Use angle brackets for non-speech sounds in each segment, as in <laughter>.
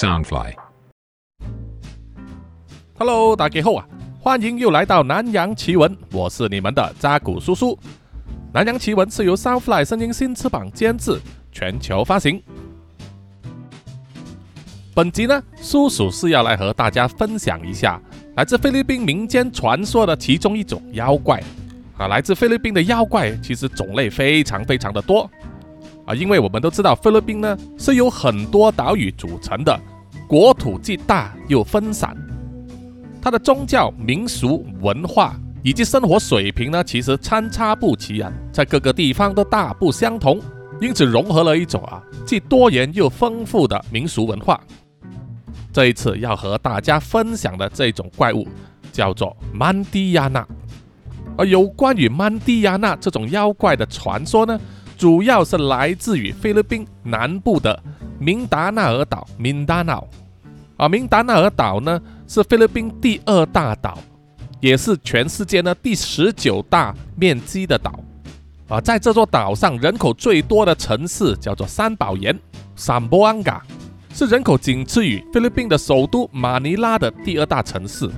Soundfly。Hello，大家好啊！欢迎又来到南洋奇闻，我是你们的扎古叔叔。南洋奇闻是由 Soundfly 声音新翅膀监制，全球发行。本集呢，叔叔是要来和大家分享一下来自菲律宾民间传说的其中一种妖怪啊。来自菲律宾的妖怪其实种类非常非常的多啊，因为我们都知道菲律宾呢是由很多岛屿组成的，国土既大又分散。它的宗教、民俗、文化以及生活水平呢，其实参差不齐啊，在各个地方都大不相同，因此融合了一种啊既多元又丰富的民俗文化。这一次要和大家分享的这种怪物叫做曼蒂亚纳，而有关于曼蒂亚纳这种妖怪的传说呢，主要是来自于菲律宾南部的明达纳尔岛 （Mindanao）。啊，明达纳尔岛呢是菲律宾第二大岛，也是全世界呢第十九大面积的岛。啊，在这座岛上，人口最多的城市叫做三宝岩 （Samboanga），是人口仅次于菲律宾的首都马尼拉的第二大城市。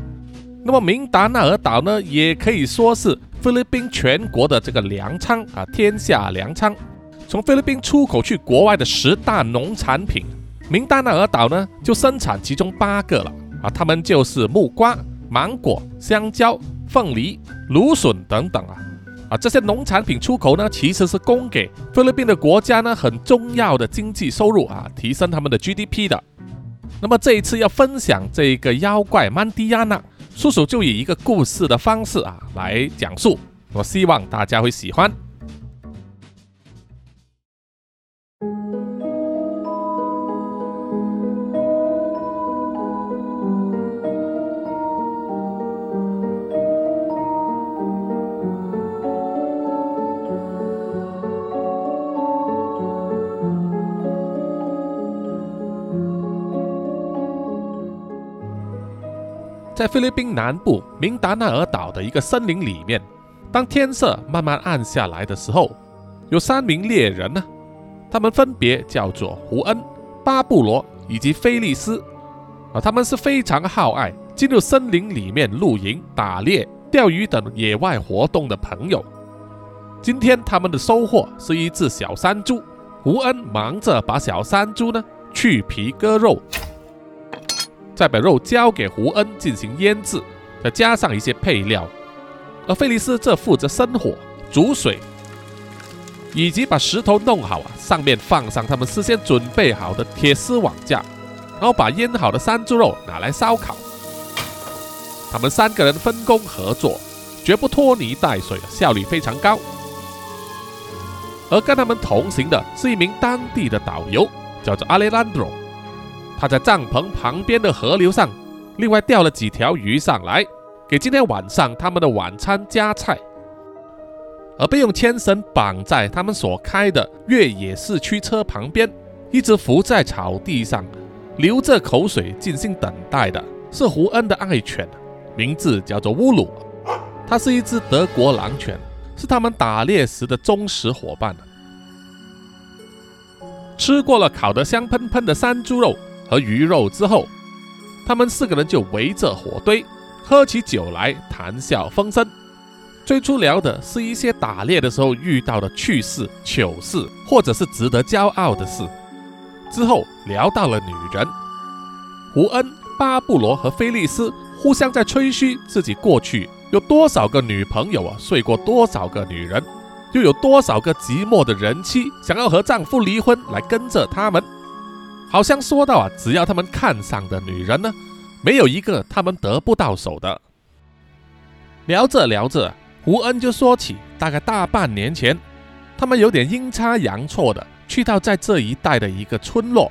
那么，明达纳尔岛呢，也可以说是菲律宾全国的这个粮仓啊，天下粮仓，从菲律宾出口去国外的十大农产品。明达纳尔岛呢，就生产其中八个了啊，它们就是木瓜、芒果、香蕉、凤梨、芦笋等等啊啊，这些农产品出口呢，其实是供给菲律宾的国家呢很重要的经济收入啊，提升他们的 GDP 的。那么这一次要分享这个妖怪曼蒂亚纳，叔叔就以一个故事的方式啊来讲述，我希望大家会喜欢。在菲律宾南部明达纳尔岛的一个森林里面，当天色慢慢暗下来的时候，有三名猎人呢，他们分别叫做胡恩、巴布罗以及菲利斯，啊，他们是非常好爱进入森林里面露营、打猎、钓鱼等野外活动的朋友。今天他们的收获是一只小山猪，胡恩忙着把小山猪呢去皮割肉。再把肉交给胡恩进行腌制，再加上一些配料，而菲利斯则负责生火、煮水，以及把石头弄好啊，上面放上他们事先准备好的铁丝网架，然后把腌好的山猪肉拿来烧烤。他们三个人分工合作，绝不拖泥带水，效率非常高。而跟他们同行的是一名当地的导游，叫做阿雷兰多。他在帐篷旁边的河流上，另外钓了几条鱼上来，给今天晚上他们的晚餐加菜。而被用牵绳绑在他们所开的越野四驱车旁边，一直伏在草地上，流着口水静心等待的，是胡恩的爱犬，名字叫做乌鲁。它是一只德国狼犬，是他们打猎时的忠实伙伴。吃过了烤得香喷喷的山猪肉。和鱼肉之后，他们四个人就围着火堆喝起酒来，谈笑风生。最初聊的是一些打猎的时候遇到的趣事、糗事，或者是值得骄傲的事。之后聊到了女人，胡恩、巴布罗和菲利斯互相在吹嘘自己过去有多少个女朋友啊，睡过多少个女人，又有多少个寂寞的人妻想要和丈夫离婚来跟着他们。好像说到啊，只要他们看上的女人呢，没有一个他们得不到手的。聊着聊着，胡恩就说起，大概大半年前，他们有点阴差阳错的去到在这一带的一个村落。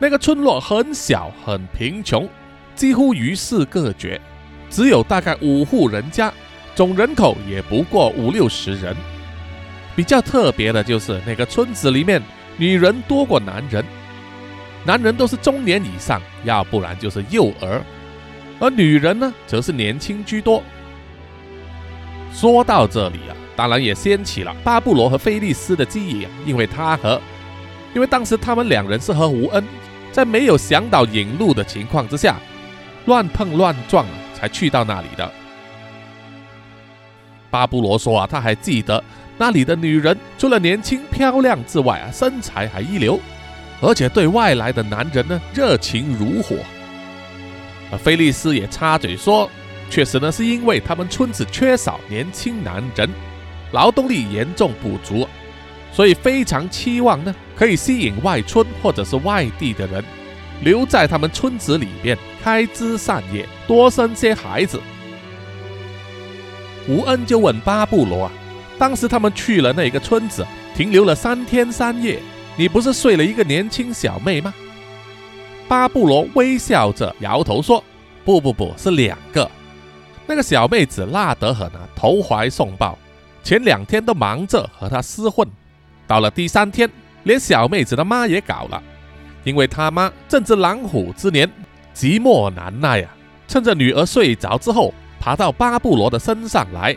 那个村落很小，很贫穷，几乎与世隔绝，只有大概五户人家，总人口也不过五六十人。比较特别的就是那个村子里面，女人多过男人。男人都是中年以上，要不然就是幼儿，而女人呢，则是年轻居多。说到这里啊，当然也掀起了巴布罗和菲利斯的记忆啊，因为他和，因为当时他们两人是和吴恩在没有向导引路的情况之下，乱碰乱撞啊才去到那里的。巴布罗说啊，他还记得那里的女人除了年轻漂亮之外啊，身材还一流，而且对外来的男人呢热情如火。而菲利斯也插嘴说，确实呢是因为他们村子缺少年轻男人，劳动力严重不足，所以非常期望呢可以吸引外村或者是外地的人留在他们村子里面开枝散叶，多生些孩子。吴恩就问巴布罗啊，当时他们去了那个村子，停留了三天三夜，你不是睡了一个年轻小妹吗？巴布罗微笑着摇头说：“不不不是两个，那个小妹子辣得很啊，投怀送抱，前两天都忙着和他厮混，到了第三天，连小妹子的妈也搞了，因为他妈正值狼虎之年，寂寞难耐啊，趁着女儿睡着之后。”爬到巴布罗的身上来。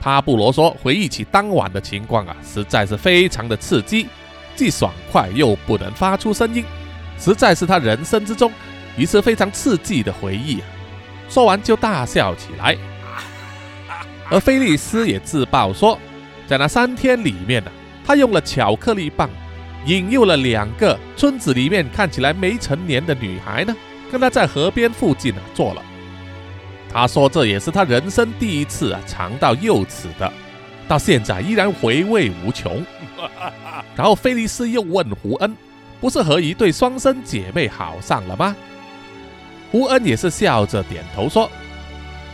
巴布罗说：“回忆起当晚的情况啊，实在是非常的刺激，既爽快又不能发出声音，实在是他人生之中一次非常刺激的回忆啊。”说完就大笑起来。<laughs> 而菲利斯也自曝说，在那三天里面呢，他用了巧克力棒，引诱了两个村子里面看起来没成年的女孩呢，跟他在河边附近啊做了。他说：“这也是他人生第一次啊，尝到幼齿的，到现在依然回味无穷。” <laughs> 然后菲利斯又问胡恩：“不是和一对双生姐妹好上了吗？”胡恩也是笑着点头说：“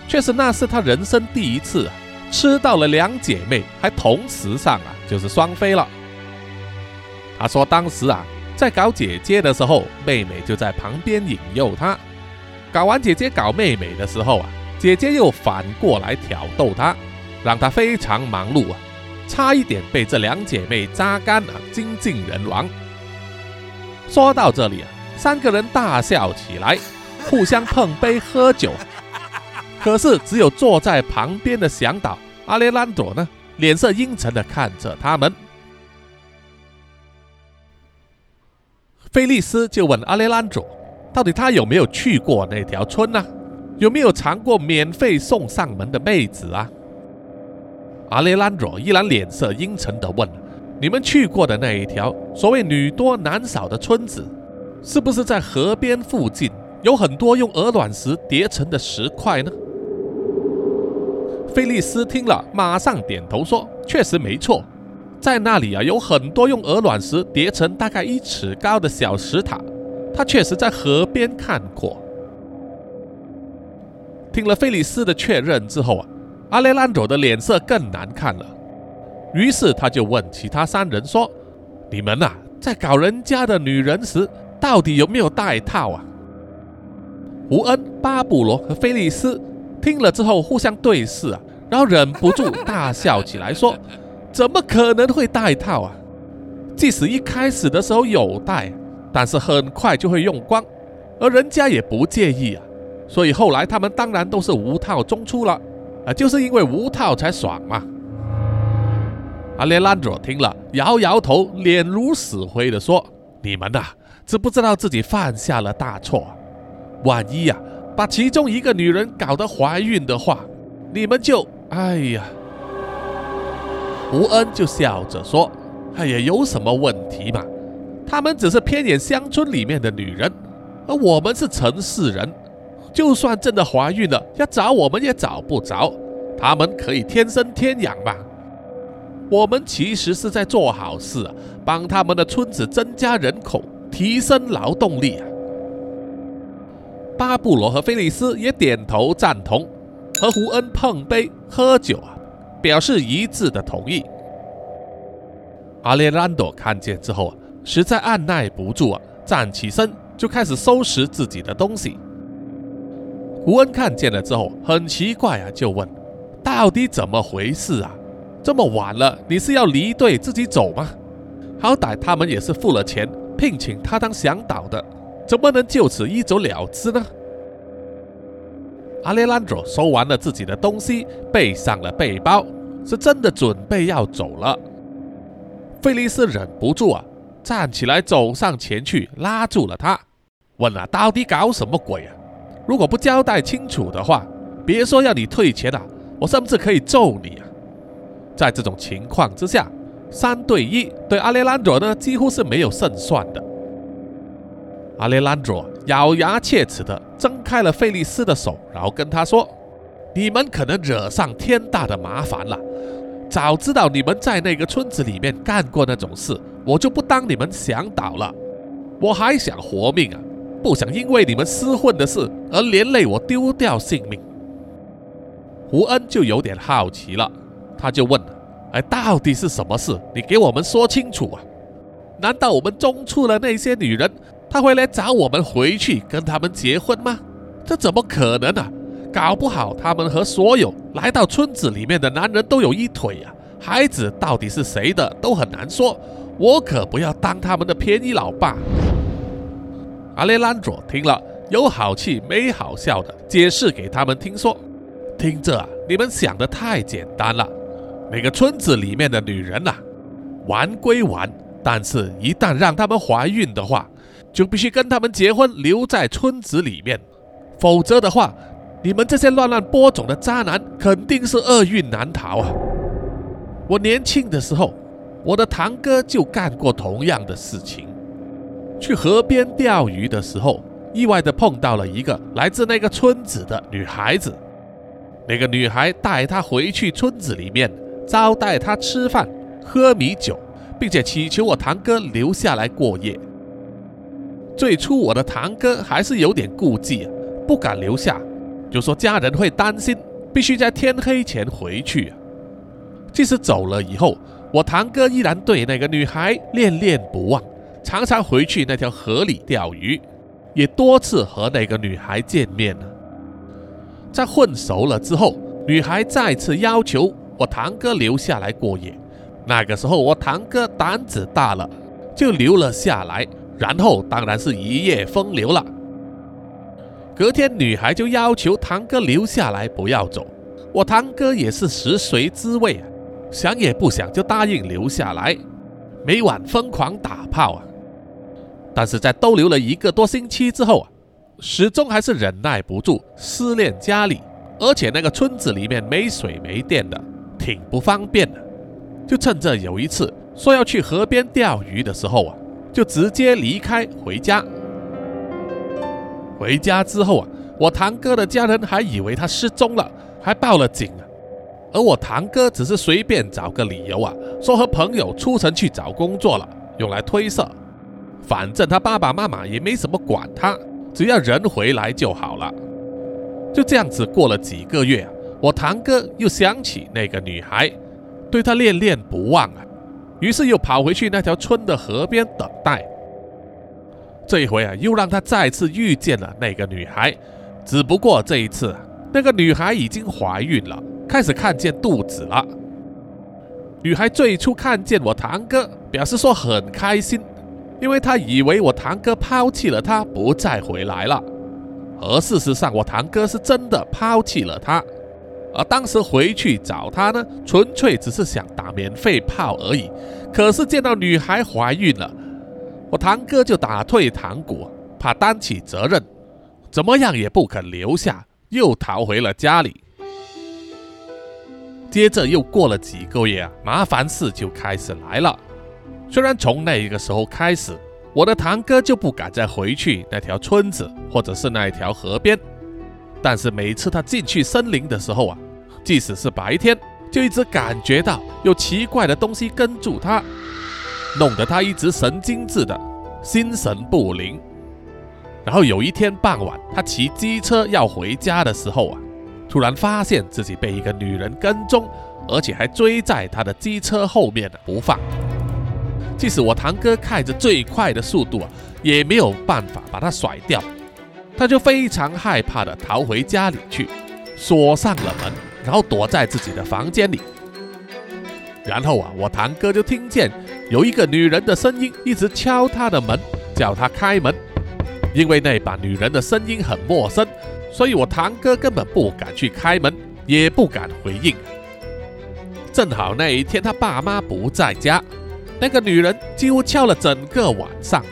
确实，那是他人生第一次啊，吃到了两姐妹还同时上啊，就是双飞了。”他说：“当时啊，在搞姐姐的时候，妹妹就在旁边引诱他。”搞完姐姐搞妹妹的时候啊，姐姐又反过来挑逗他，让他非常忙碌啊，差一点被这两姐妹榨干啊，精尽人亡。说到这里啊，三个人大笑起来，互相碰杯喝酒。可是只有坐在旁边的向导阿列兰朵呢，脸色阴沉的看着他们。菲利斯就问阿列兰朵。到底他有没有去过那条村呢？有没有尝过免费送上门的妹子啊？阿雷兰佐依然脸色阴沉地问：“你们去过的那一条所谓女多男少的村子，是不是在河边附近有很多用鹅卵石叠成的石块呢？”菲利斯听了，马上点头说：“确实没错，在那里啊，有很多用鹅卵石叠成大概一尺高的小石塔。”他确实在河边看过。听了菲利斯的确认之后啊，阿雷兰佐的脸色更难看了。于是他就问其他三人说：“你们呐，在搞人家的女人时，到底有没有带套啊？”胡恩、巴布罗和菲利斯听了之后互相对视啊，然后忍不住大笑起来，说：“怎么可能会带套啊？即使一开始的时候有带。”但是很快就会用光，而人家也不介意啊，所以后来他们当然都是无套中出了，啊，就是因为无套才爽嘛。阿列兰佐听了，摇摇头，脸如死灰的说：“你们呐，知不知道自己犯下了大错？万一呀，把其中一个女人搞得怀孕的话，你们就……哎呀。”吴恩就笑着说：“哎呀，有什么问题嘛？”他们只是偏远乡村里面的女人，而我们是城市人，就算真的怀孕了，要找我们也找不着。他们可以天生天养吧？我们其实是在做好事啊，帮他们的村子增加人口，提升劳动力啊。巴布罗和菲利斯也点头赞同，和胡恩碰杯喝酒啊，表示一致的同意。阿列兰多看见之后啊。实在按耐不住啊，站起身就开始收拾自己的东西。胡恩看见了之后很奇怪啊，就问：“到底怎么回事啊？这么晚了，你是要离队自己走吗？好歹他们也是付了钱聘请他当向导的，怎么能就此一走了之呢？”阿列兰佐收完了自己的东西，背上了背包，是真的准备要走了。菲利斯忍不住啊。站起来走上前去，拉住了他，问啊，到底搞什么鬼啊？如果不交代清楚的话，别说要你退钱了，我甚至可以揍你啊！在这种情况之下，三对一对阿列兰卓呢，几乎是没有胜算的。阿列兰卓咬牙切齿地挣开了费利斯的手，然后跟他说：“你们可能惹上天大的麻烦了。早知道你们在那个村子里面干过那种事，我就不当你们想倒了。我还想活命啊，不想因为你们厮混的事而连累我丢掉性命。”胡恩就有点好奇了，他就问：“哎，到底是什么事？你给我们说清楚啊！难道我们中出的那些女人？”他会来找我们回去跟他们结婚吗？这怎么可能啊？搞不好他们和所有来到村子里面的男人都有一腿呀！孩子到底是谁的都很难说，我可不要当他们的便宜老爸。阿雷兰佐听了，有好气没好笑的解释给他们听说：“听着啊，你们想的太简单了。那个村子里面的女人呐，玩归玩，但是一旦让他们怀孕的话。”就必须跟他们结婚，留在村子里面，否则的话，你们这些乱乱播种的渣男肯定是厄运难逃啊！我年轻的时候，我的堂哥就干过同样的事情。去河边钓鱼的时候，意外的碰到了一个来自那个村子的女孩子。那个女孩带他回去村子里面，招待他吃饭、喝米酒，并且祈求我堂哥留下来过夜。最初我的堂哥还是有点顾忌，不敢留下，就说家人会担心，必须在天黑前回去。即使走了以后，我堂哥依然对那个女孩恋恋不忘，常常回去那条河里钓鱼，也多次和那个女孩见面了。在混熟了之后，女孩再次要求我堂哥留下来过夜。那个时候我堂哥胆子大了，就留了下来。然后当然是一夜风流了。隔天，女孩就要求堂哥留下来，不要走。我堂哥也是食髓知味啊，想也不想就答应留下来，每晚疯狂打炮啊。但是在逗留了一个多星期之后啊，始终还是忍耐不住思念家里，而且那个村子里面没水没电的，挺不方便的。就趁着有一次说要去河边钓鱼的时候啊。就直接离开回家。回家之后啊，我堂哥的家人还以为他失踪了，还报了警啊。而我堂哥只是随便找个理由啊，说和朋友出城去找工作了，用来推测。反正他爸爸妈妈也没什么管他，只要人回来就好了。就这样子过了几个月，我堂哥又想起那个女孩，对她恋恋不忘啊。于是又跑回去那条村的河边等待。这一回啊，又让他再次遇见了那个女孩，只不过这一次，那个女孩已经怀孕了，开始看见肚子了。女孩最初看见我堂哥，表示说很开心，因为他以为我堂哥抛弃了他，不再回来了。而事实上，我堂哥是真的抛弃了他。而当时回去找他呢，纯粹只是想打免费炮而已。可是见到女孩怀孕了，我堂哥就打退堂鼓，怕担起责任，怎么样也不肯留下，又逃回了家里。接着又过了几个月啊，麻烦事就开始来了。虽然从那一个时候开始，我的堂哥就不敢再回去那条村子，或者是那一条河边。但是每次他进去森林的时候啊，即使是白天，就一直感觉到有奇怪的东西跟住他，弄得他一直神经质的，心神不宁。然后有一天傍晚，他骑机车要回家的时候啊，突然发现自己被一个女人跟踪，而且还追在他的机车后面不放。即使我堂哥开着最快的速度啊，也没有办法把他甩掉。他就非常害怕的逃回家里去，锁上了门，然后躲在自己的房间里。然后啊，我堂哥就听见有一个女人的声音一直敲他的门，叫他开门。因为那把女人的声音很陌生，所以我堂哥根本不敢去开门，也不敢回应。正好那一天他爸妈不在家，那个女人几乎敲了整个晚上，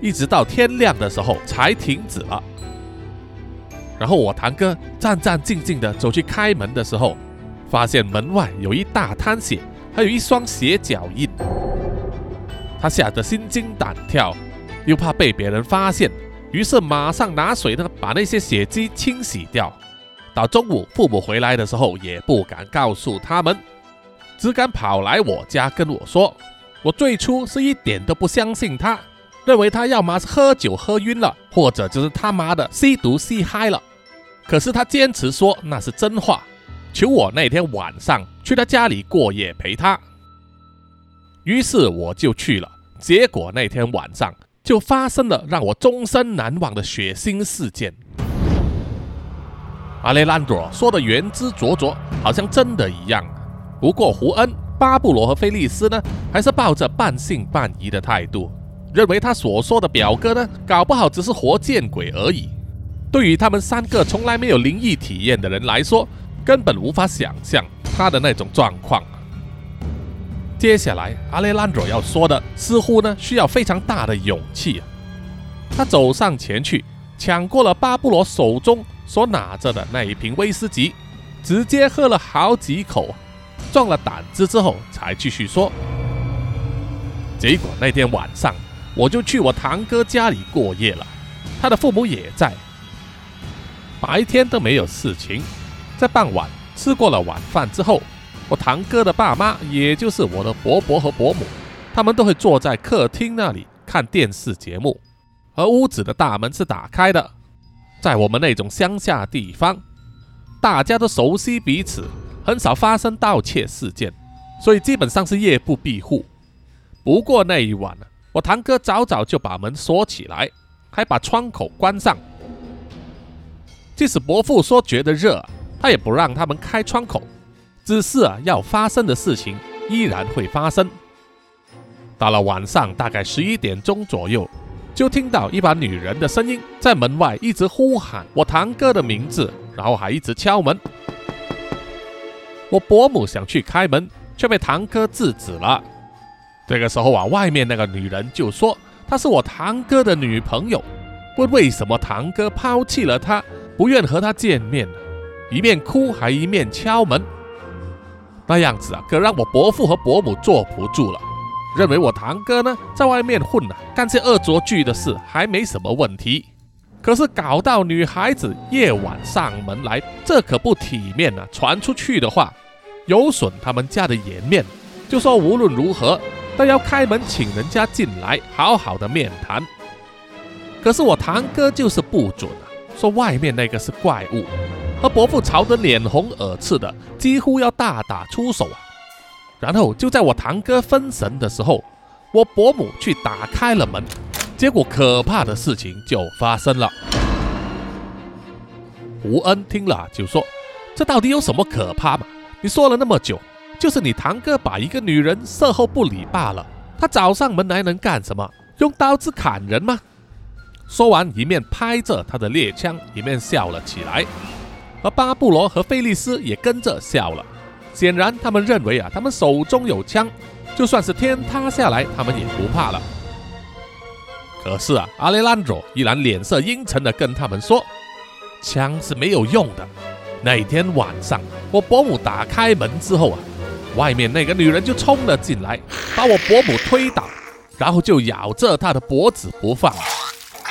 一直到天亮的时候才停止了。然后我堂哥战战兢兢地走去开门的时候，发现门外有一大滩血，还有一双鞋脚印。他吓得心惊胆跳，又怕被别人发现，于是马上拿水呢把那些血迹清洗掉。到中午父母回来的时候，也不敢告诉他们，只敢跑来我家跟我说。我最初是一点都不相信他，认为他要么是喝酒喝晕了，或者就是他妈的吸毒吸嗨了。可是他坚持说那是真话，求我那天晚上去他家里过夜陪他。于是我就去了，结果那天晚上就发生了让我终身难忘的血腥事件。阿雷兰多说的言之灼灼，好像真的一样。不过胡恩、巴布罗和菲利斯呢，还是抱着半信半疑的态度，认为他所说的表哥呢，搞不好只是活见鬼而已。对于他们三个从来没有灵异体验的人来说，根本无法想象他的那种状况。接下来，阿雷兰佐要说的似乎呢需要非常大的勇气。他走上前去，抢过了巴布罗手中所拿着的那一瓶威士忌，直接喝了好几口，壮了胆子之后，才继续说：“结果那天晚上，我就去我堂哥家里过夜了，他的父母也在。”白天都没有事情，在傍晚吃过了晚饭之后，我堂哥的爸妈，也就是我的伯伯和伯母，他们都会坐在客厅那里看电视节目，而屋子的大门是打开的。在我们那种乡下地方，大家都熟悉彼此，很少发生盗窃事件，所以基本上是夜不闭户。不过那一晚呢，我堂哥早早就把门锁起来，还把窗口关上。即使伯父说觉得热，他也不让他们开窗口，只是啊，要发生的事情依然会发生。到了晚上，大概十一点钟左右，就听到一把女人的声音在门外一直呼喊我堂哥的名字，然后还一直敲门。我伯母想去开门，却被堂哥制止了。这个时候啊，外面那个女人就说她是我堂哥的女朋友，问为什么堂哥抛弃了她。不愿和她见面，一面哭还一面敲门，那样子啊，可让我伯父和伯母坐不住了，认为我堂哥呢在外面混啊，干些恶作剧的事还没什么问题，可是搞到女孩子夜晚上门来，这可不体面啊！传出去的话，有损他们家的颜面，就说无论如何都要开门请人家进来，好好的面谈。可是我堂哥就是不准啊。说外面那个是怪物，和伯父吵得脸红耳赤的，几乎要大打出手啊！然后就在我堂哥分神的时候，我伯母去打开了门，结果可怕的事情就发生了。吴恩听了就说：“这到底有什么可怕嘛？你说了那么久，就是你堂哥把一个女人事后不理罢了。他找上门来能干什么？用刀子砍人吗？”说完，一面拍着他的猎枪，一面笑了起来。而巴布罗和菲利斯也跟着笑了。显然，他们认为啊，他们手中有枪，就算是天塌下来，他们也不怕了。可是啊，阿雷兰佐依然脸色阴沉的跟他们说：“枪是没有用的。那天晚上，我伯母打开门之后啊，外面那个女人就冲了进来，把我伯母推倒，然后就咬着她的脖子不放。”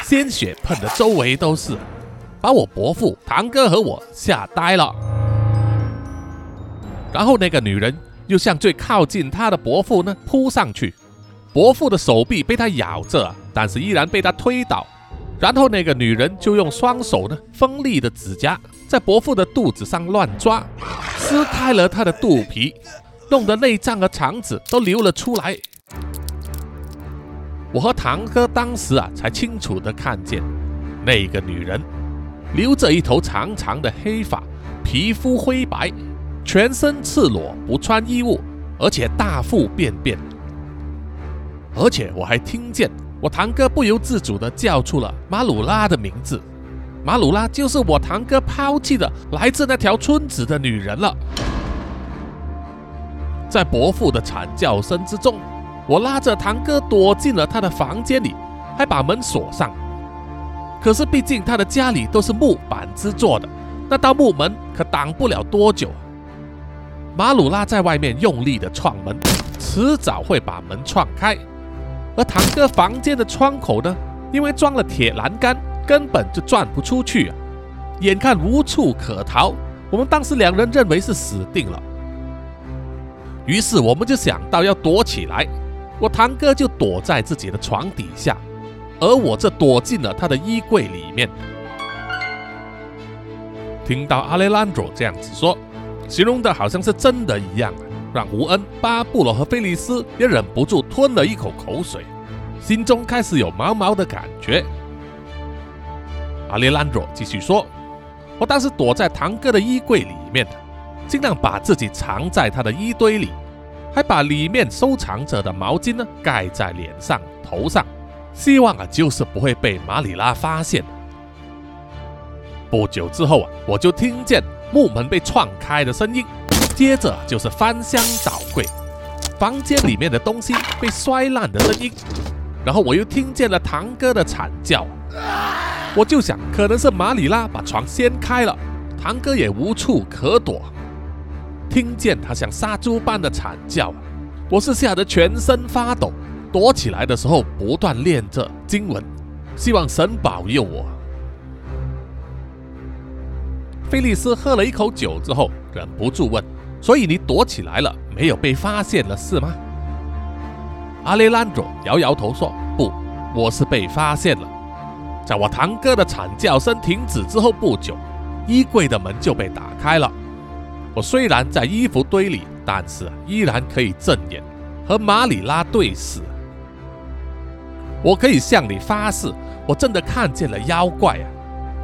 鲜血喷的周围都是，把我伯父、堂哥和我吓呆了。然后那个女人又向最靠近她的伯父呢扑上去，伯父的手臂被他咬着，但是依然被他推倒。然后那个女人就用双手呢锋利的指甲在伯父的肚子上乱抓，撕开了他的肚皮，弄得内脏和肠子都流了出来。我和堂哥当时啊，才清楚的看见那个女人留着一头长长的黑发，皮肤灰白，全身赤裸，不穿衣物，而且大腹便便。而且我还听见我堂哥不由自主的叫出了马鲁拉的名字。马鲁拉就是我堂哥抛弃的来自那条村子的女人了。在伯父的惨叫声之中。我拉着堂哥躲进了他的房间里，还把门锁上。可是毕竟他的家里都是木板制作的，那道木门可挡不了多久。马鲁拉在外面用力的撞门，迟早会把门撞开。而堂哥房间的窗口呢，因为装了铁栏杆，根本就钻不出去啊！眼看无处可逃，我们当时两人认为是死定了。于是我们就想到要躲起来，我堂哥就躲在自己的床底下，而我则躲进了他的衣柜里面。听到阿雷兰卓这样子说，形容的好像是真的一样，让胡恩、巴布罗和菲利斯也忍不住吞了一口口水，心中开始有毛毛的感觉。阿列兰卓继续说：“我当时躲在堂哥的衣柜里面。”尽量把自己藏在他的衣堆里，还把里面收藏着的毛巾呢盖在脸上、头上，希望啊就是不会被马里拉发现。不久之后啊，我就听见木门被撞开的声音，接着就是翻箱倒柜，房间里面的东西被摔烂的声音，然后我又听见了堂哥的惨叫，我就想可能是马里拉把床掀开了，堂哥也无处可躲。听见他像杀猪般的惨叫，我是吓得全身发抖，躲起来的时候不断念着经文，希望神保佑我。菲利斯喝了一口酒之后，忍不住问：“所以你躲起来了，没有被发现了是吗？”阿雷兰佐摇摇头说：“不，我是被发现了。在我堂哥的惨叫声停止之后不久，衣柜的门就被打开了。”我虽然在衣服堆里，但是依然可以正眼和马里拉对视。我可以向你发誓，我真的看见了妖怪啊！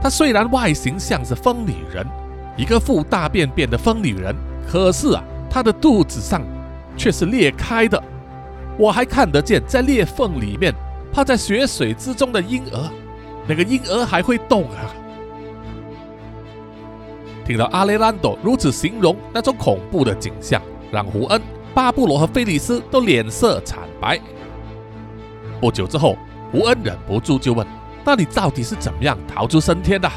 她虽然外形像是疯女人，一个腹大便便的疯女人，可是啊，他的肚子上却是裂开的。我还看得见在裂缝里面泡在血水之中的婴儿，那个婴儿还会动啊！听到阿雷兰多如此形容那种恐怖的景象，让胡恩、巴布罗和菲利斯都脸色惨白。不久之后，胡恩忍不住就问：“那你到底是怎么样逃出升天的？”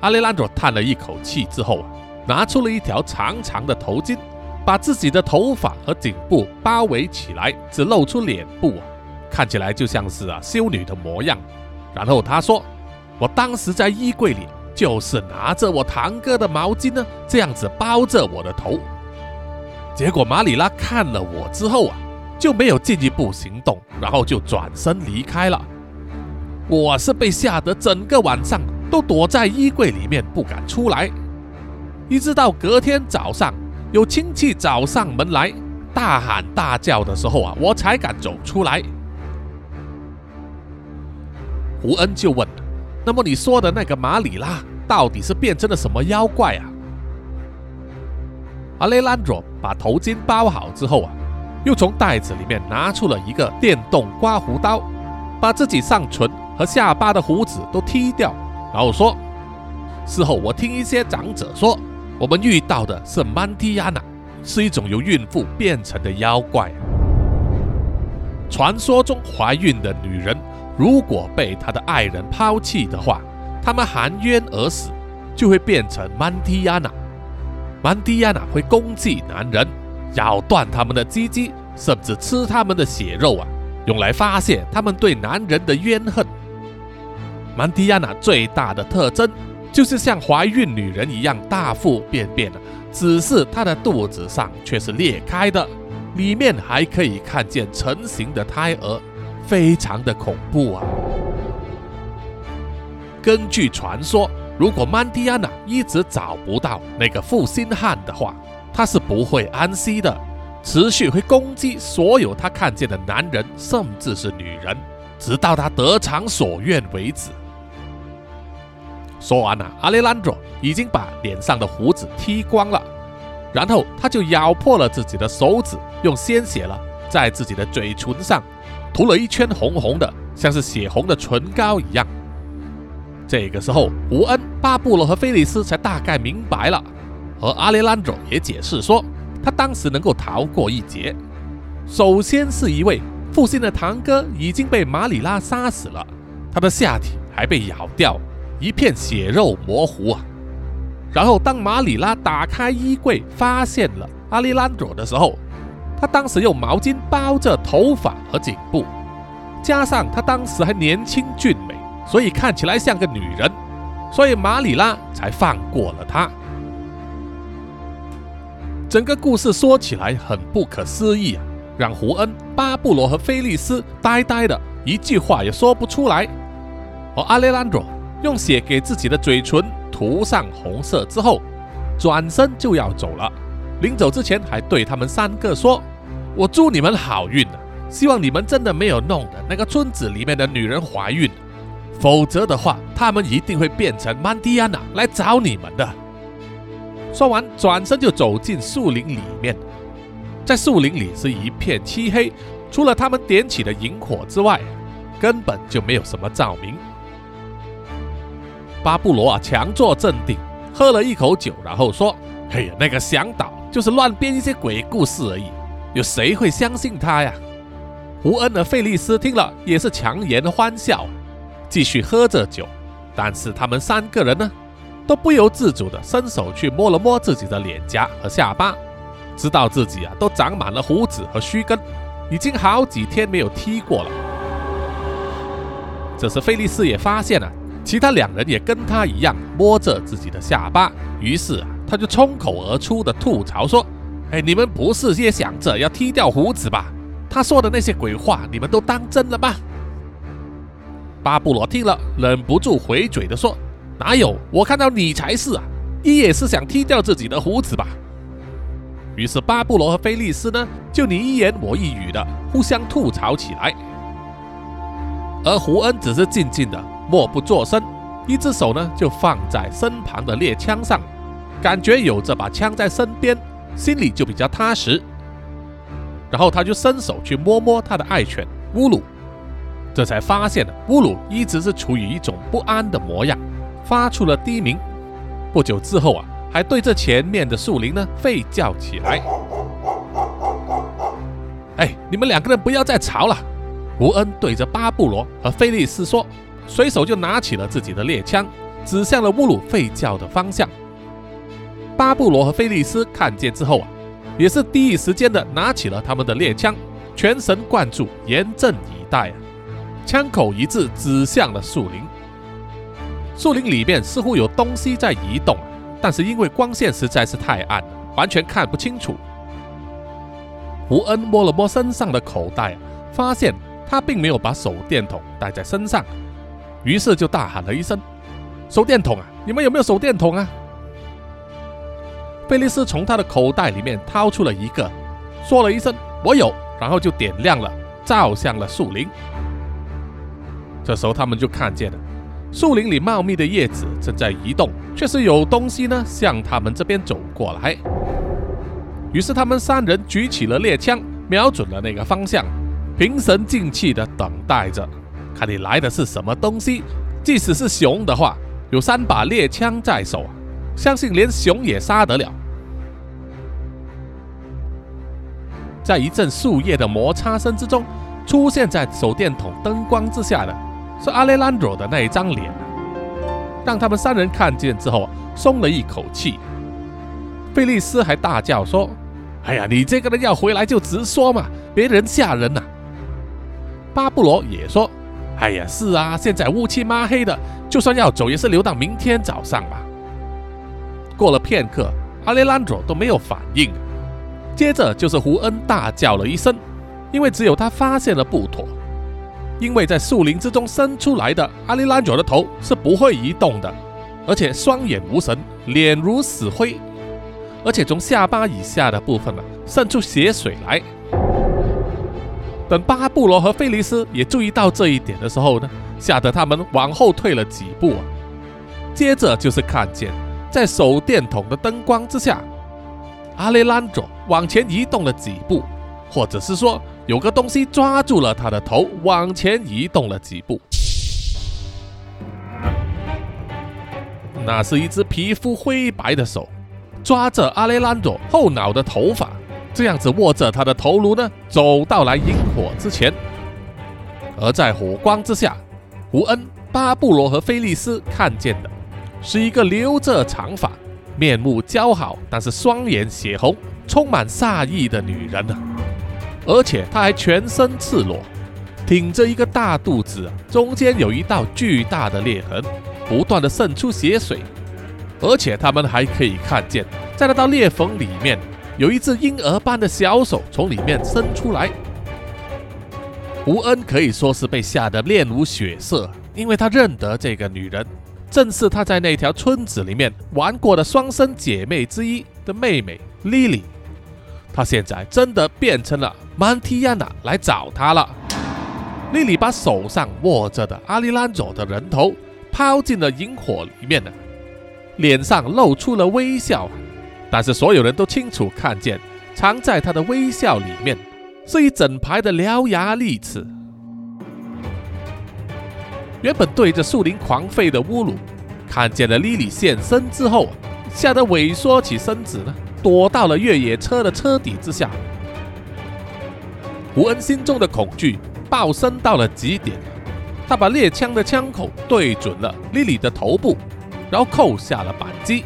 阿雷兰多叹了一口气之后啊，拿出了一条长长的头巾，把自己的头发和颈部包围起来，只露出脸部啊，看起来就像是啊修女的模样。然后他说：“我当时在衣柜里。”就是拿着我堂哥的毛巾呢，这样子包着我的头。结果马里拉看了我之后啊，就没有进一步行动，然后就转身离开了。我是被吓得整个晚上都躲在衣柜里面不敢出来，一直到隔天早上有亲戚找上门来大喊大叫的时候啊，我才敢走出来。胡恩就问。那么你说的那个马里拉到底是变成了什么妖怪啊？阿雷兰卓把头巾包好之后啊，又从袋子里面拿出了一个电动刮胡刀，把自己上唇和下巴的胡子都剃掉，然后说：“事后我听一些长者说，我们遇到的是曼蒂亚娜，是一种由孕妇变成的妖怪。传说中怀孕的女人。”如果被她的爱人抛弃的话，他们含冤而死，就会变成曼蒂亚娜。曼蒂亚娜会攻击男人，咬断他们的鸡鸡，甚至吃他们的血肉啊，用来发泄他们对男人的怨恨。曼蒂亚娜最大的特征就是像怀孕女人一样大腹便便的，只是她的肚子上却是裂开的，里面还可以看见成型的胎儿。非常的恐怖啊！根据传说，如果曼蒂安娜一直找不到那个负心汉的话，她是不会安息的，持续会攻击所有她看见的男人，甚至是女人，直到她得偿所愿为止。说完了，阿雷兰卓已经把脸上的胡子剃光了，然后他就咬破了自己的手指，用鲜血了在自己的嘴唇上。涂了一圈红红的，像是血红的唇膏一样。这个时候，胡恩、巴布罗和菲利斯才大概明白了，而阿雷兰佐也解释说，他当时能够逃过一劫，首先是一位父亲的堂哥已经被马里拉杀死了，他的下体还被咬掉，一片血肉模糊啊。然后当马里拉打开衣柜发现了阿里兰朵的时候，他当时用毛巾包着头发和颈部，加上他当时还年轻俊美，所以看起来像个女人，所以马里拉才放过了他。整个故事说起来很不可思议啊，让胡恩、巴布罗和菲利斯呆呆的，一句话也说不出来。而阿雷兰多用血给自己的嘴唇涂上红色之后，转身就要走了。临走之前还对他们三个说：“我祝你们好运啊！希望你们真的没有弄的那个村子里面的女人怀孕，否则的话，他们一定会变成曼蒂安娜来找你们的。”说完，转身就走进树林里面。在树林里是一片漆黑，除了他们点起的萤火之外，根本就没有什么照明。巴布罗啊，强作镇定，喝了一口酒，然后说：“嘿呀，那个向导就是乱编一些鬼故事而已，有谁会相信他呀？”胡恩和费利斯听了也是强颜欢笑，继续喝着酒。但是他们三个人呢？都不由自主地伸手去摸了摸自己的脸颊和下巴，知道自己啊都长满了胡子和须根，已经好几天没有踢过了。这时，菲利斯也发现了其他两人也跟他一样摸着自己的下巴，于是，他就冲口而出的吐槽说：“哎，你们不是也想着要剃掉胡子吧？他说的那些鬼话，你们都当真了吗？”巴布罗听了，忍不住回嘴的说。哪有？我看到你才是啊！你也是想剃掉自己的胡子吧？于是巴布罗和菲利斯呢，就你一言我一语的互相吐槽起来。而胡恩只是静静的默不作声，一只手呢就放在身旁的猎枪上，感觉有这把枪在身边，心里就比较踏实。然后他就伸手去摸摸他的爱犬乌鲁，这才发现乌鲁一直是处于一种不安的模样。发出了低鸣，不久之后啊，还对着前面的树林呢吠叫起来。<laughs> 哎，你们两个人不要再吵了！胡恩对着巴布罗和菲利斯说，随手就拿起了自己的猎枪，指向了乌鲁吠叫的方向。巴布罗和菲利斯看见之后啊，也是第一时间的拿起了他们的猎枪，全神贯注，严阵以待啊，枪口一致，指向了树林。树林里面似乎有东西在移动，但是因为光线实在是太暗，完全看不清楚。胡恩摸了摸身上的口袋，发现他并没有把手电筒带在身上，于是就大喊了一声：“手电筒啊！你们有没有手电筒啊？”菲利斯从他的口袋里面掏出了一个，说了一声“我有”，然后就点亮了，照向了树林。这时候他们就看见了。树林里茂密的叶子正在移动，却是有东西呢向他们这边走过来。于是他们三人举起了猎枪，瞄准了那个方向，平神静气的等待着，看你来的是什么东西。即使是熊的话，有三把猎枪在手啊，相信连熊也杀得了。在一阵树叶的摩擦声之中，出现在手电筒灯光之下的。是阿雷兰朵的那一张脸，让他们三人看见之后松了一口气。菲利斯还大叫说：“哎呀，你这个人要回来就直说嘛，别人吓人呐！”巴布罗也说：“哎呀，是啊，现在乌漆抹黑的，就算要走也是留到明天早上吧。”过了片刻，阿雷兰佐都没有反应，接着就是胡恩大叫了一声，因为只有他发现了不妥。因为在树林之中伸出来的阿里兰佐的头是不会移动的，而且双眼无神，脸如死灰，而且从下巴以下的部分呢渗出血水来。等巴布罗和菲利斯也注意到这一点的时候呢，吓得他们往后退了几步。接着就是看见在手电筒的灯光之下，阿雷兰佐往前移动了几步，或者是说。有个东西抓住了他的头，往前移动了几步。那是一只皮肤灰白的手，抓着阿雷兰佐后脑的头发，这样子握着他的头颅呢，走到来萤火之前。而在火光之下，胡恩、巴布罗和菲利斯看见的是一个留着长发、面目姣好，但是双眼血红、充满煞意的女人啊！而且她还全身赤裸，挺着一个大肚子，中间有一道巨大的裂痕，不断的渗出血水。而且他们还可以看见，在那道裂缝里面，有一只婴儿般的小手从里面伸出来。胡恩可以说是被吓得面无血色，因为他认得这个女人，正是他在那条村子里面玩过的双生姐妹之一的妹妹莉莉。她现在真的变成了曼提亚娜来找他了。莉莉把手上握着的阿里兰佐的人头抛进了萤火里面呢，脸上露出了微笑，但是所有人都清楚看见，藏在他的微笑里面。是一整排的獠牙利齿。原本对着树林狂吠的乌鲁，看见了莉莉现身之后，吓得萎缩起身子呢，躲到了越野车的车底之下。胡恩心中的恐惧暴升到了极点，他把猎枪的枪口对准了莉莉的头部，然后扣下了扳机。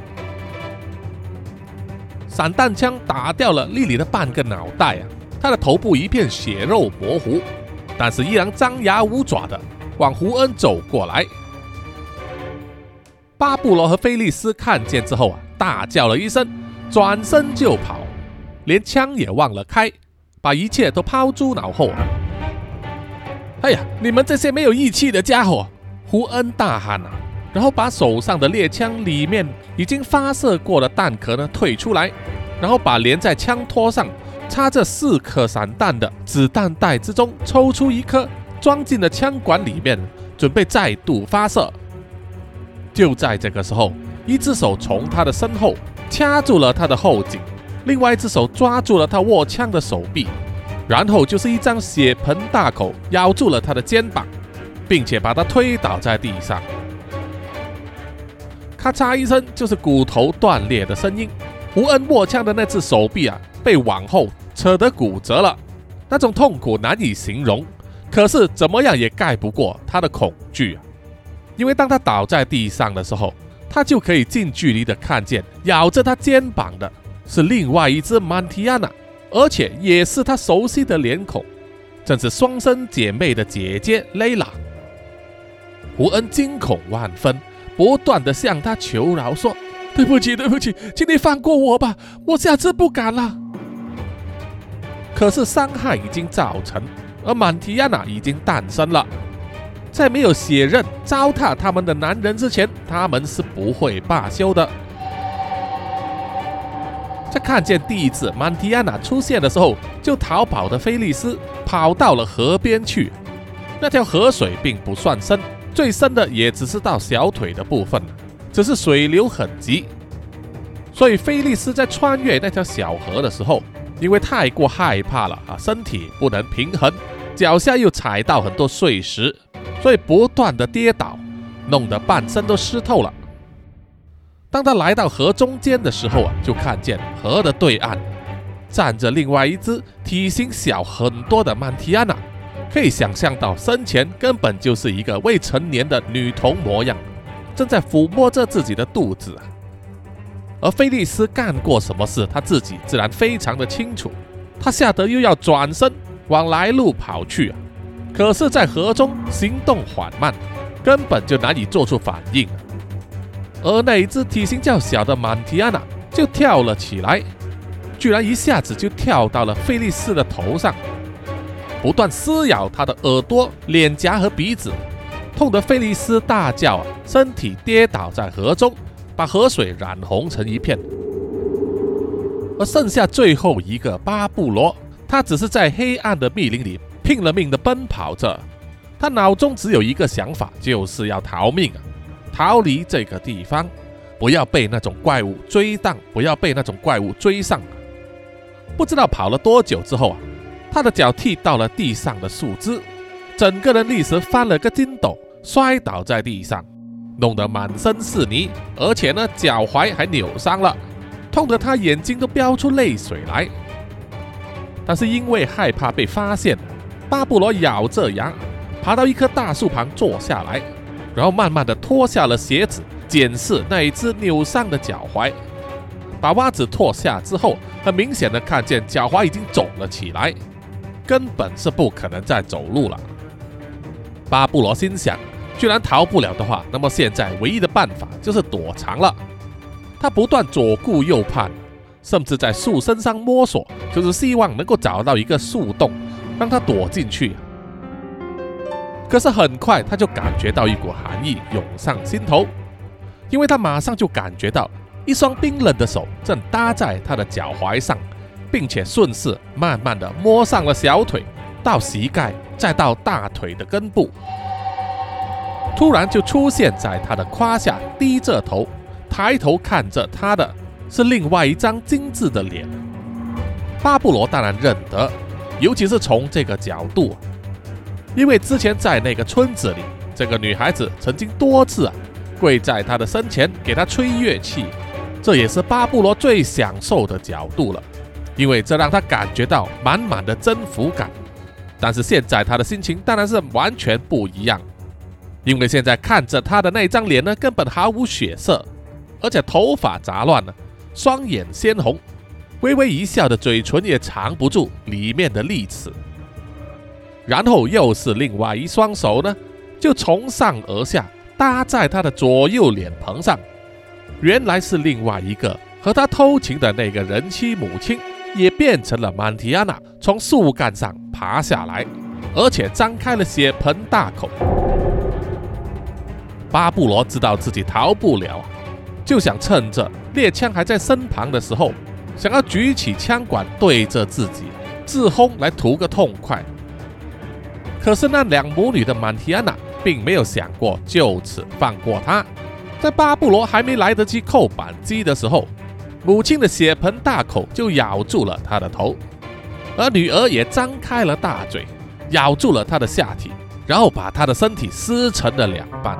散弹枪打掉了莉莉的半个脑袋啊！他的头部一片血肉模糊，但是依然张牙舞爪的往胡恩走过来。巴布罗和菲利斯看见之后啊，大叫了一声，转身就跑，连枪也忘了开，把一切都抛诸脑后。哎呀，你们这些没有义气的家伙！胡恩大喊啊，然后把手上的猎枪里面已经发射过的弹壳呢退出来，然后把连在枪托上。插着四颗散弹的子弹袋之中抽出一颗，装进了枪管里面，准备再度发射。就在这个时候，一只手从他的身后掐住了他的后颈，另外一只手抓住了他握枪的手臂，然后就是一张血盆大口咬住了他的肩膀，并且把他推倒在地上。咔嚓一声，就是骨头断裂的声音。胡恩握枪的那只手臂啊，被往后。扯得骨折了，那种痛苦难以形容。可是怎么样也盖不过他的恐惧啊！因为当他倒在地上的时候，他就可以近距离的看见咬着他肩膀的是另外一只曼提亚娜，而且也是他熟悉的脸孔，正是双生姐妹的姐姐蕾拉。胡恩惊恐万分，不断的向他求饶说：“对不起，对不起，请你放过我吧，我下次不敢了。”可是伤害已经造成，而满提亚娜已经诞生了。在没有血刃糟蹋他们的男人之前，他们是不会罢休的。在看见第一次曼提亚娜出现的时候，就逃跑的菲利斯跑到了河边去。那条河水并不算深，最深的也只是到小腿的部分，只是水流很急。所以菲利斯在穿越那条小河的时候。因为太过害怕了啊，身体不能平衡，脚下又踩到很多碎石，所以不断的跌倒，弄得半身都湿透了。当他来到河中间的时候啊，就看见河的对岸站着另外一只体型小很多的曼提亚娜，可以想象到生前根本就是一个未成年的女童模样，正在抚摸着自己的肚子。而菲利斯干过什么事，他自己自然非常的清楚。他吓得又要转身往来路跑去啊，可是，在河中行动缓慢，根本就难以做出反应。而那一只体型较小的曼提安娜就跳了起来，居然一下子就跳到了菲利斯的头上，不断撕咬他的耳朵、脸颊和鼻子，痛得菲利斯大叫，身体跌倒在河中。把河水染红成一片，而剩下最后一个巴布罗，他只是在黑暗的密林里拼了命的奔跑着，他脑中只有一个想法，就是要逃命啊，逃离这个地方，不要被那种怪物追荡，不要被那种怪物追上。不知道跑了多久之后啊，他的脚踢到了地上的树枝，整个人立时翻了个筋斗，摔倒在地上。弄得满身是泥，而且呢，脚踝还扭伤了，痛得他眼睛都飙出泪水来。但是因为害怕被发现，巴布罗咬着牙爬到一棵大树旁坐下来，然后慢慢的脱下了鞋子，检视那一只扭伤的脚踝。把袜子脱下之后，很明显的看见脚踝已经肿了起来，根本是不可能再走路了。巴布罗心想，居然逃不了的话，那么现在唯一的办法就是躲藏了。他不断左顾右盼，甚至在树身上摸索，就是希望能够找到一个树洞，让他躲进去。可是很快他就感觉到一股寒意涌上心头，因为他马上就感觉到。一双冰冷的手正搭在他的脚踝上，并且顺势慢慢的摸上了小腿，到膝盖，再到大腿的根部。突然就出现在他的胯下，低着头，抬头看着他的是另外一张精致的脸。巴布罗当然认得，尤其是从这个角度，因为之前在那个村子里，这个女孩子曾经多次啊跪在他的身前给他吹乐器。这也是巴布罗最享受的角度了，因为这让他感觉到满满的征服感。但是现在他的心情当然是完全不一样，因为现在看着他的那张脸呢，根本毫无血色，而且头发杂乱了，双眼鲜红，微微一笑的嘴唇也藏不住里面的利齿。然后又是另外一双手呢，就从上而下搭在他的左右脸庞上。原来是另外一个和他偷情的那个人妻母亲，也变成了曼提亚娜，从树干上爬下来，而且张开了血盆大口。巴布罗知道自己逃不了，就想趁着猎枪还在身旁的时候，想要举起枪管对着自己自轰来图个痛快。可是那两母女的曼提亚娜并没有想过就此放过他。在巴布罗还没来得及扣扳机的时候，母亲的血盆大口就咬住了他的头，而女儿也张开了大嘴，咬住了他的下体，然后把他的身体撕成了两半。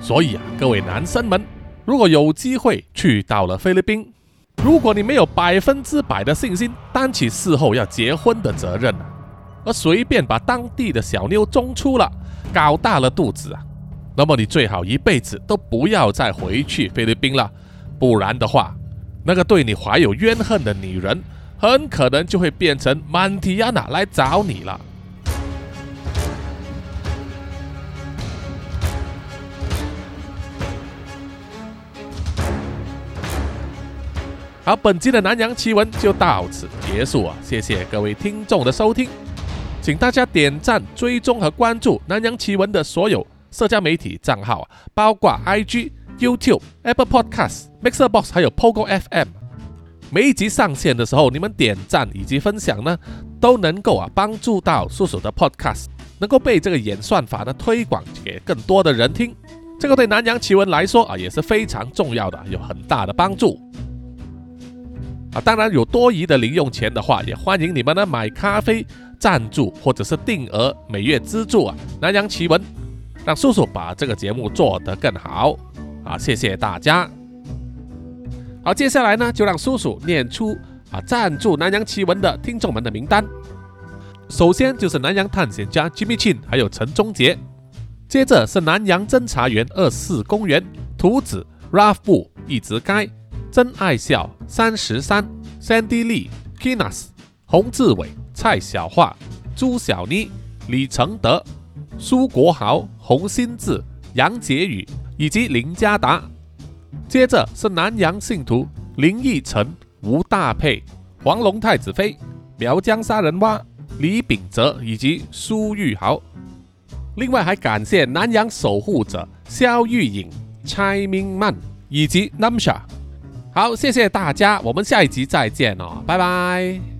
所以啊，各位男生们，如果有机会去到了菲律宾，如果你没有百分之百的信心担起事后要结婚的责任，而随便把当地的小妞中出了。搞大了肚子啊，那么你最好一辈子都不要再回去菲律宾了，不然的话，那个对你怀有怨恨的女人，很可能就会变成曼提亚娜来找你了。好，本期的南洋奇闻就到此结束啊，谢谢各位听众的收听。请大家点赞、追踪和关注南洋奇闻的所有社交媒体账号啊，包括 IG、YouTube、Apple Podcast、Mixer Box，还有 Pogo FM。每一集上线的时候，你们点赞以及分享呢，都能够啊帮助到叔叔的 Podcast，能够被这个演算法呢推广给更多的人听。这个对南洋奇闻来说啊也是非常重要的，有很大的帮助。啊，当然有多余的零用钱的话，也欢迎你们呢买咖啡。赞助或者是定额每月资助啊，南洋奇闻，让叔叔把这个节目做得更好啊！谢谢大家。好，接下来呢，就让叔叔念出啊赞助南洋奇闻的听众们的名单。首先就是南洋探险家 Jimmy Chin，还有陈忠杰。接着是南洋侦查员二四公园图子 Ralph 布一直该真爱笑三十三 Sandy Lee Kinas 洪志伟。蔡小桦、朱小妮、李承德、苏国豪、洪新志、杨杰宇以及林家达。接着是南洋信徒林义成、吴大佩、黄龙太子妃、苗疆杀人蛙、李秉哲以及苏玉豪。另外还感谢南洋守护者肖玉颖、蔡明曼以及 Namsa。好，谢谢大家，我们下一集再见哦，拜拜。